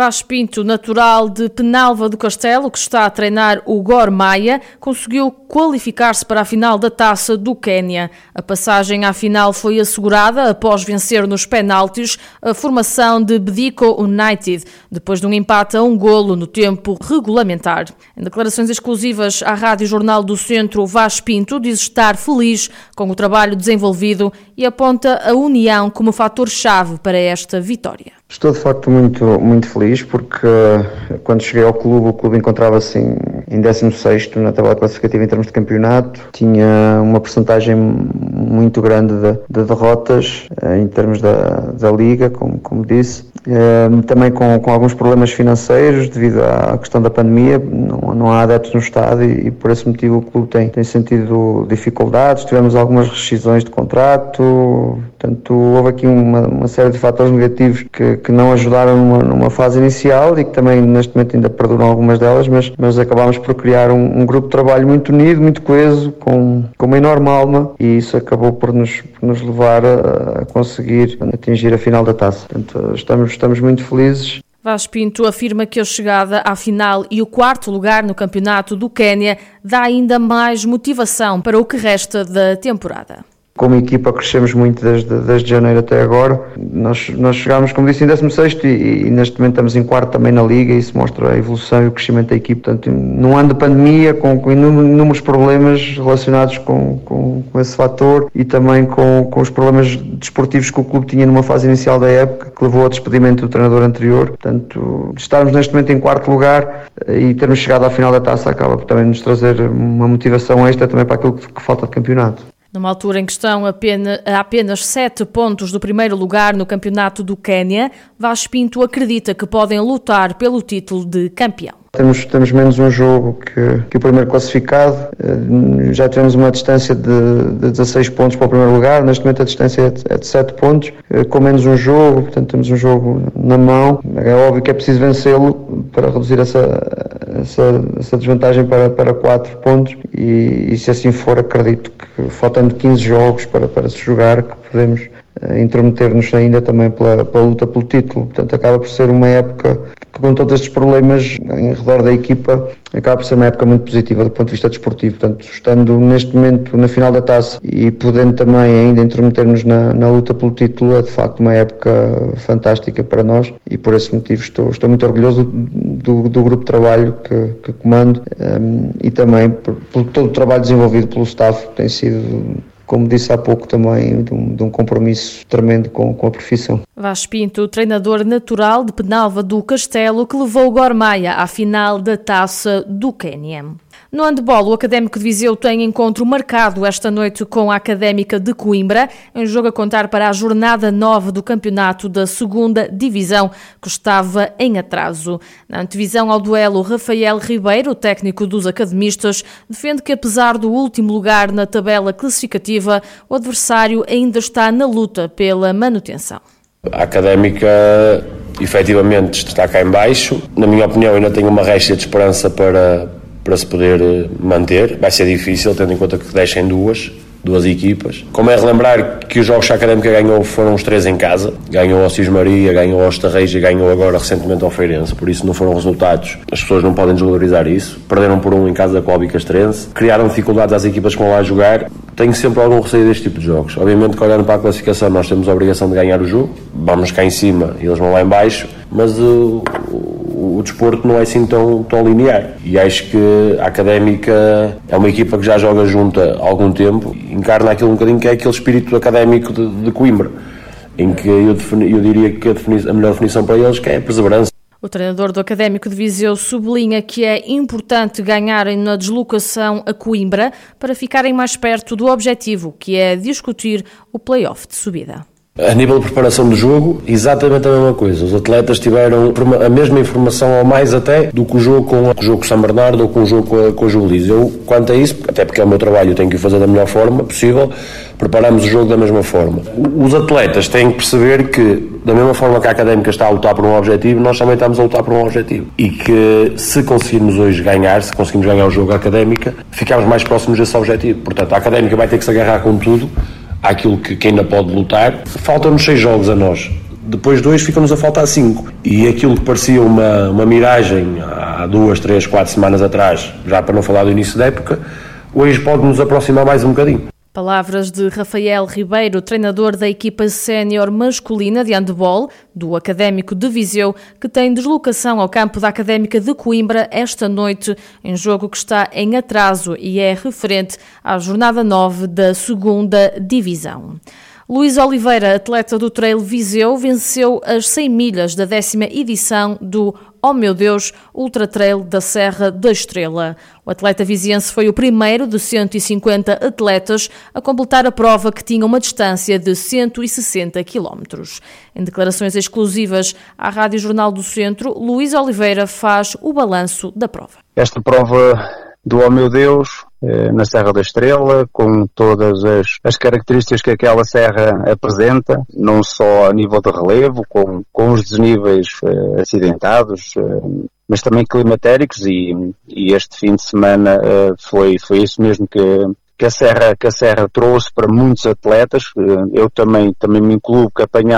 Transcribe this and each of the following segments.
Vaz Pinto, natural de Penalva do Castelo, que está a treinar o Gor Maia, conseguiu qualificar-se para a final da Taça do Quênia. A passagem à final foi assegurada após vencer nos penaltis a formação de Bedico United, depois de um empate a um golo no tempo regulamentar. Em declarações exclusivas à Rádio Jornal do Centro, Vaz Pinto diz estar feliz com o trabalho desenvolvido e aponta a união como fator-chave para esta vitória. Estou de facto muito, muito feliz porque uh, quando cheguei ao clube, o clube encontrava-se em, em 16 na tabela classificativa em termos de campeonato, tinha uma porcentagem muito grande de, de derrotas uh, em termos da, da liga, como, como disse, também com, com alguns problemas financeiros devido à questão da pandemia, não, não há adeptos no estado e, e, por esse motivo o clube tem, tem sentido dificuldades, tivemos algumas rescisões de contrato, portanto houve aqui uma, uma série de fatores negativos que que não ajudaram numa, numa, fase inicial e que também neste momento ainda perduram algumas delas, mas, mas acabámos por criar um, um grupo de trabalho muito unido, muito coeso, com, com uma enorme alma e isso acabou por nos, por nos levar a, a conseguir atingir a final da taça. Portanto, estamos, estamos muito felizes. Vaz Pinto afirma que a chegada à final e o quarto lugar no campeonato do Quênia dá ainda mais motivação para o que resta da temporada como equipa crescemos muito desde, desde janeiro até agora. Nós, nós chegámos, como disse, em 16 e, e neste momento estamos em quarto também na Liga e isso mostra a evolução e o crescimento da equipe. Portanto, num ano de pandemia, com, com inúmeros problemas relacionados com, com, com, esse fator e também com, com os problemas desportivos que o clube tinha numa fase inicial da época, que levou ao despedimento do treinador anterior. Portanto, estarmos neste momento em quarto lugar eh, e termos chegado à final da taça acaba por também nos trazer uma motivação extra também para aquilo que, que falta de campeonato. Numa altura em que estão apenas, a apenas sete pontos do primeiro lugar no campeonato do Quênia, Vaz Pinto acredita que podem lutar pelo título de campeão. Temos, temos menos um jogo que, que o primeiro classificado. Eh, já tivemos uma distância de, de 16 pontos para o primeiro lugar. Neste momento a distância é de, é de 7 pontos, eh, com menos um jogo. Portanto, temos um jogo na mão. É óbvio que é preciso vencê-lo para reduzir essa, essa, essa, desvantagem para, para 4 pontos. E, e se assim for, acredito que faltando 15 jogos para, para se jogar, que podemos intrometer-nos ainda também pela, pela luta pelo título. Portanto, acaba por ser uma época com todos estes problemas em redor da equipa, acaba por ser uma época muito positiva do ponto de vista desportivo. Portanto, estando neste momento na final da taça e podendo também ainda intrometer-nos na, na, luta pelo título, é de facto uma época fantástica para nós e por esse motivo estou, estou muito orgulhoso do, do grupo de trabalho que, que comando um, e também por, por todo o trabalho desenvolvido pelo staff, que tem sido como disse há pouco também, de um, de um compromisso tremendo com, com, a profissão. Vaz Pinto, treinador natural de Penalva do Castelo, que levou o Gormaia à final da Taça do Quênia. No handball, o Académico de Viseu tem encontro marcado esta noite com a Académica de Coimbra, em jogo a contar para a jornada 9 do campeonato da segunda divisão, que estava em atraso. Na antevisão ao duelo, Rafael Ribeiro, técnico dos academistas, defende que apesar do último lugar na tabela classificativa, o adversário ainda está na luta pela manutenção. A Académica efetivamente está cá em baixo. Na minha opinião, ainda tem uma resta de esperança para, para se poder eh, manter. Vai ser difícil, tendo em conta que deixem duas, duas equipas. Como é relembrar que os jogos que a Académica ganhou foram os três em casa. Ganhou ao Cismaria, ganhou ao Estarreja e ganhou agora recentemente ao Feirense. Por isso não foram resultados. As pessoas não podem desvalorizar isso. Perderam por um em casa com o Albicastrense. Criaram dificuldades às equipas que vão lá jogar. Tenho sempre algum receio deste tipo de jogos. Obviamente que olhando para a classificação nós temos a obrigação de ganhar o jogo. Vamos cá em cima e eles vão lá em baixo. Mas uh, o desporto não é assim tão, tão linear. E acho que a Académica é uma equipa que já joga junta há algum tempo, encarna aquilo um bocadinho que é aquele espírito académico de, de Coimbra, em que eu, defini, eu diria que a, a melhor definição para eles é a perseverança. O treinador do Académico de Viseu sublinha que é importante ganharem na deslocação a Coimbra para ficarem mais perto do objetivo, que é discutir o play-off de subida. A nível de preparação do jogo, exatamente a mesma coisa. Os atletas tiveram a mesma informação, ou mais até, do que o jogo com o jogo São Bernardo ou com o jogo com a, com. Eu, quanto a isso, até porque é o meu trabalho, eu tenho que o fazer da melhor forma possível, preparamos o jogo da mesma forma. Os atletas têm que perceber que, da mesma forma que a académica está a lutar por um objetivo, nós também estamos a lutar por um objetivo. E que se conseguirmos hoje ganhar, se conseguirmos ganhar o jogo académica, ficamos mais próximos desse objetivo. Portanto, a académica vai ter que se agarrar com tudo àquilo que, que ainda pode lutar. Faltam-nos seis jogos a nós. Depois dois ficam-nos a faltar cinco. E aquilo que parecia uma, uma miragem há duas, três, quatro semanas atrás, já para não falar do início da época, hoje pode nos aproximar mais um bocadinho. Palavras de Rafael Ribeiro, treinador da equipa sénior masculina de handball do Académico de Viseu, que tem deslocação ao campo da Académica de Coimbra esta noite, em jogo que está em atraso e é referente à jornada 9 da segunda divisão. Luís Oliveira, atleta do Trail Viseu, venceu as 100 milhas da décima edição do Oh Meu Deus Ultra Trail da Serra da Estrela. O atleta viziense foi o primeiro de 150 atletas a completar a prova que tinha uma distância de 160 quilómetros. Em declarações exclusivas à Rádio Jornal do Centro, Luís Oliveira faz o balanço da prova. Esta prova do Oh Meu Deus na Serra da Estrela, com todas as, as, características que aquela serra apresenta, não só a nível de relevo, com, com os desníveis uh, acidentados, uh, mas também climatéricos e, e, este fim de semana uh, foi, foi isso mesmo que, que a Serra, que a Serra trouxe para muitos atletas. Eh, eu também, também me incluo que apanhei,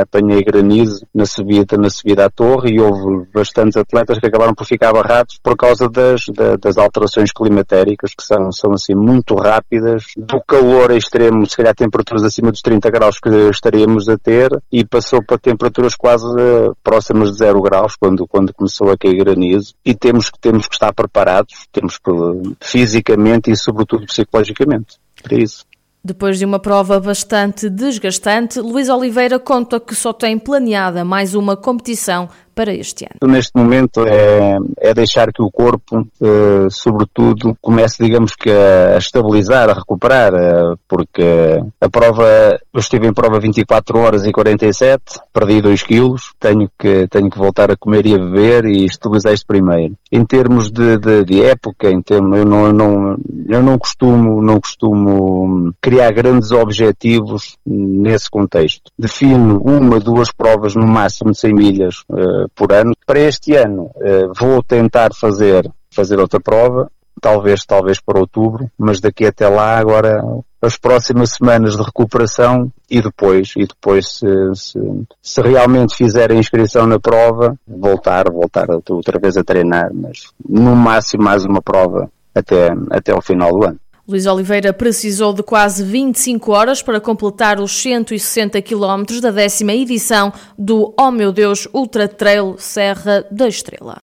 apanhei, granizo na subida, na subida à torre e houve bastantes atletas que acabaram por ficar barrados por causa das, das alterações climatéricas que são, são assim muito rápidas, do calor extremo, se calhar temperaturas acima dos 30 graus que estaríamos a ter e passou para temperaturas quase eh, próximas de zero graus quando, quando começou a cair granizo e temos, temos que estar preparados, temos que, fisicamente e sobretudo psicologicamente para isso. Depois de uma prova bastante desgastante, Luís Oliveira conta que só tem planeada mais uma competição para este ano? Neste momento é, é deixar que o corpo, eh, sobretudo, comece, digamos que, a, estabilizar, a recuperar, eh, porque a prova, eu estive em prova 24 horas e 47, perdi 2 quilos, tenho que, tenho que voltar a comer e a beber e estabilizar isto primeiro. Em termos de, de, de época, em termos, eu não, eu não, eu não costumo, não costumo criar grandes objetivos nesse contexto. Defino uma, duas provas no máximo de 100 milhas eh, por ano. Para este ano eh, vou tentar fazer, fazer outra prova, talvez, talvez para outubro, mas daqui até lá agora as próximas semanas de recuperação e depois, e depois se, se, se realmente fizer a inscrição na prova, voltar, voltar outra vez a treinar, mas no máximo mais uma prova até, até ao final do ano. Luís Oliveira precisou de quase 25 horas para completar os 160 quilómetros da décima edição do Oh Meu Deus Ultra Trail Serra da Estrela.